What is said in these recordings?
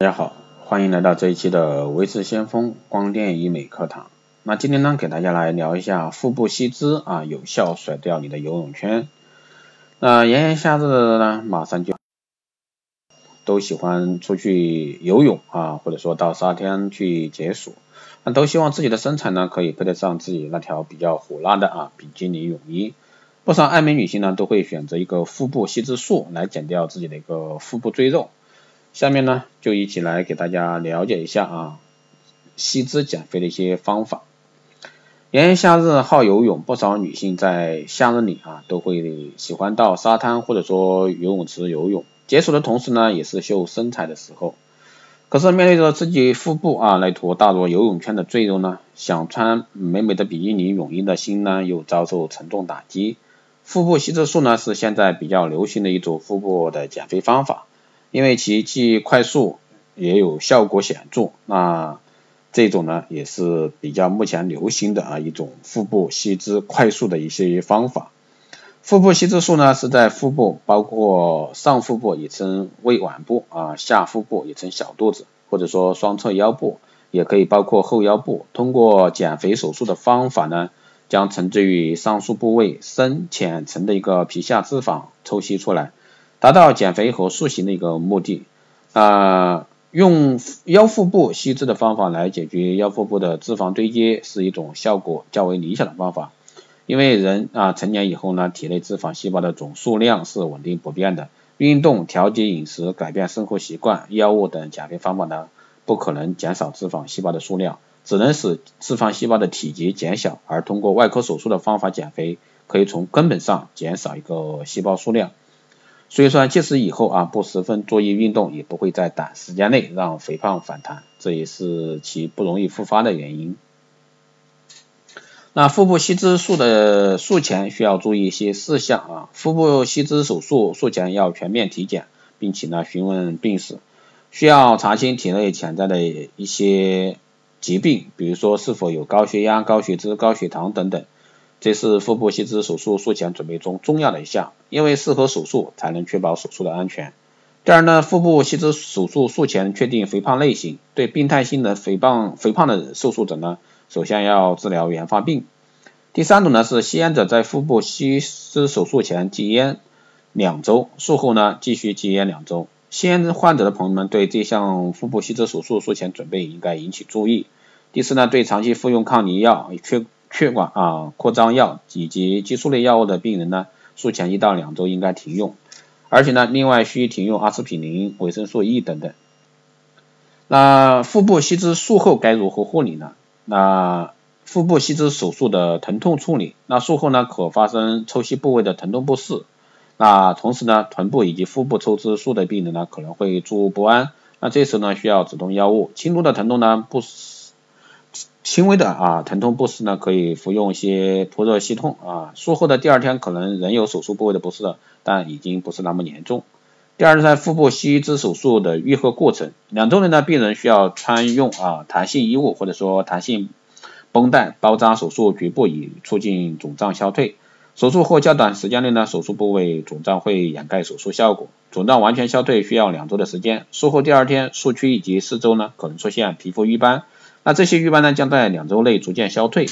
大家好，欢迎来到这一期的维持先锋光电医美课堂。那今天呢，给大家来聊一下腹部吸脂啊，有效甩掉你的游泳圈。那炎炎夏日呢，马上就都喜欢出去游泳啊，或者说到沙滩去解暑，那都希望自己的身材呢，可以配得上自己那条比较火辣的啊比基尼泳衣。不少爱美女性呢，都会选择一个腹部吸脂术来减掉自己的一个腹部赘肉。下面呢，就一起来给大家了解一下啊，吸脂减肥的一些方法。炎炎夏日好游泳，不少女性在夏日里啊，都会喜欢到沙滩或者说游泳池游泳，解暑的同时呢，也是秀身材的时候。可是面对着自己腹部啊那坨大如游泳圈的赘肉呢，想穿美美的比基尼泳衣的心呢，又遭受沉重打击。腹部吸脂术呢，是现在比较流行的一种腹部的减肥方法。因为其既快速也有效果显著，那这种呢也是比较目前流行的啊一种腹部吸脂快速的一些方法。腹部吸脂术呢是在腹部，包括上腹部也称胃脘部啊，下腹部也称小肚子，或者说双侧腰部，也可以包括后腰部，通过减肥手术的方法呢，将沉积于上述部位深浅层的一个皮下脂肪抽吸出来。达到减肥和塑形的一个目的啊，用腰腹部吸脂的方法来解决腰腹部的脂肪堆积，是一种效果较为理想的方法。因为人啊成年以后呢，体内脂肪细胞的总数量是稳定不变的，运动、调节饮食、改变生活习惯、药物等减肥方法呢，不可能减少脂肪细胞的数量，只能使脂肪细胞的体积减小。而通过外科手术的方法减肥，可以从根本上减少一个细胞数量。所以说，即使以后啊不十分注意运动，也不会在短时间内让肥胖反弹，这也是其不容易复发的原因。那腹部吸脂术的术前需要注意一些事项啊，腹部吸脂手术术前要全面体检，并且呢询问病史，需要查清体内潜在的一些疾病，比如说是否有高血压、高血脂、高血糖等等。这是腹部吸脂手术术前准备中重要的一项，因为适合手术才能确保手术的安全。第二呢，腹部吸脂手术术前确定肥胖类型，对病态性的肥胖肥胖的受术者呢，首先要治疗原发病。第三种呢是吸烟者在腹部吸脂手术前戒烟两周，术后呢继续戒烟两周。吸烟患者的朋友们对这项腹部吸脂手术术前准备应该引起注意。第四呢，对长期服用抗凝药缺血管啊扩张药以及激素类药物的病人呢，术前一到两周应该停用，而且呢，另外需停用阿司匹林、维生素 E 等等。那腹部吸脂术后该如何护理呢？那腹部吸脂手术的疼痛处理，那术后呢可发生抽吸部位的疼痛不适，那同时呢，臀部以及腹部抽脂术的病人呢可能会坐卧不安，那这时呢需要止痛药物，轻度的疼痛呢不适。轻微的啊疼痛不适呢，可以服用一些扑热息痛啊。术后的第二天可能仍有手术部位的不适，但已经不是那么严重。第二是，在腹部吸脂手术的愈合过程，两周内呢，病人需要穿用啊弹性衣物或者说弹性绷带包扎手术局部，以促进肿胀消退。手术后较短时间内呢，手术部位肿胀会掩盖手术效果，肿胀完全消退需要两周的时间。术后第二天，术区以及四周呢，可能出现皮肤瘀斑。那这些瘀斑呢，将在两周内逐渐消退。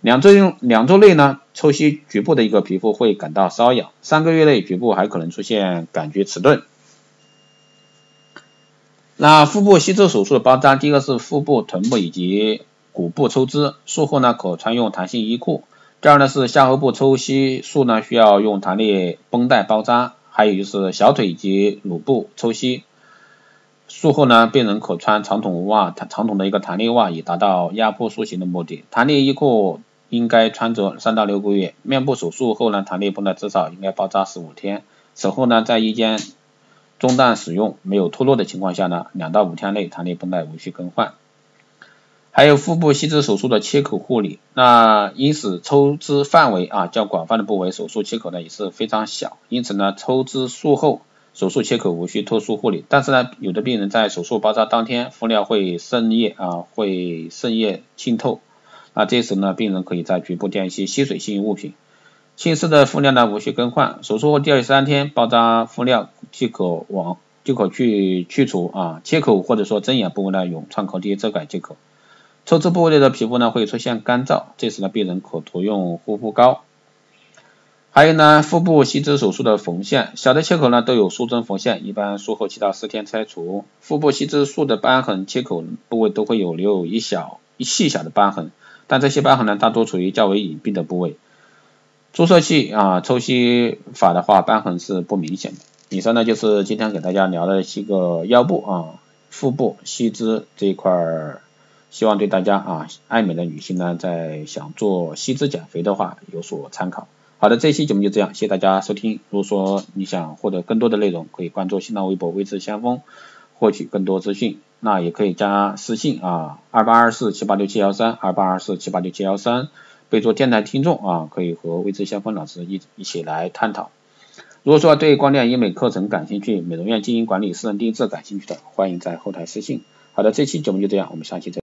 两周用两周内呢，抽吸局部的一个皮肤会感到瘙痒。三个月内，局部还可能出现感觉迟钝。那腹部吸脂手术的包扎，第一个是腹部、臀部以及骨部抽脂，术后呢可穿用弹性衣裤。第二呢是下颌部抽吸术呢需要用弹力绷带包扎，还有就是小腿以及乳部抽吸。术后呢，病人可穿长筒袜、长筒的一个弹力袜，以达到压迫塑形的目的。弹力衣裤应该穿着三到六个月。面部手术后呢，弹力绷带至少应该包扎十五天。此后呢，在衣间中断使用没有脱落的情况下呢，两到五天内弹力绷带无需更换。还有腹部吸脂手术的切口护理，那因此抽脂范围啊较广泛的部位，手术切口呢也是非常小，因此呢，抽脂术后。手术切口无需特殊护理，但是呢，有的病人在手术包扎当天敷料会渗液啊，会渗液浸透，那这时呢，病人可以在局部垫一些吸水性物品，浸湿的敷料呢无需更换。手术后第二三天包扎敷料即可往即可去去除啊切口或者说针眼部位呢用创口贴遮盖即可。抽脂部位的皮肤呢会出现干燥，这时呢病人可涂用护肤膏。还有呢，腹部吸脂手术的缝线，小的切口呢都有术中缝线，一般术后七到十天拆除。腹部吸脂术的瘢痕，切口部位都会有留有一小一细小的瘢痕，但这些瘢痕呢大多处于较为隐蔽的部位。注射器啊抽吸法的话，瘢痕是不明显的。以上呢就是今天给大家聊的一个腰部啊腹部吸脂这一块儿，希望对大家啊爱美的女性呢在想做吸脂减肥的话有所参考。好的，这期节目就这样，谢谢大家收听。如果说你想获得更多的内容，可以关注新浪微博“微智先锋”，获取更多资讯。那也可以加私信啊，二八二四七八六七幺三，二八二四七八六七幺三，备注电台听众啊，可以和微智先锋老师一一起来探讨。如果说对光电医美课程感兴趣，美容院经营管理、私人定制感兴趣的，欢迎在后台私信。好的，这期节目就这样，我们下期再。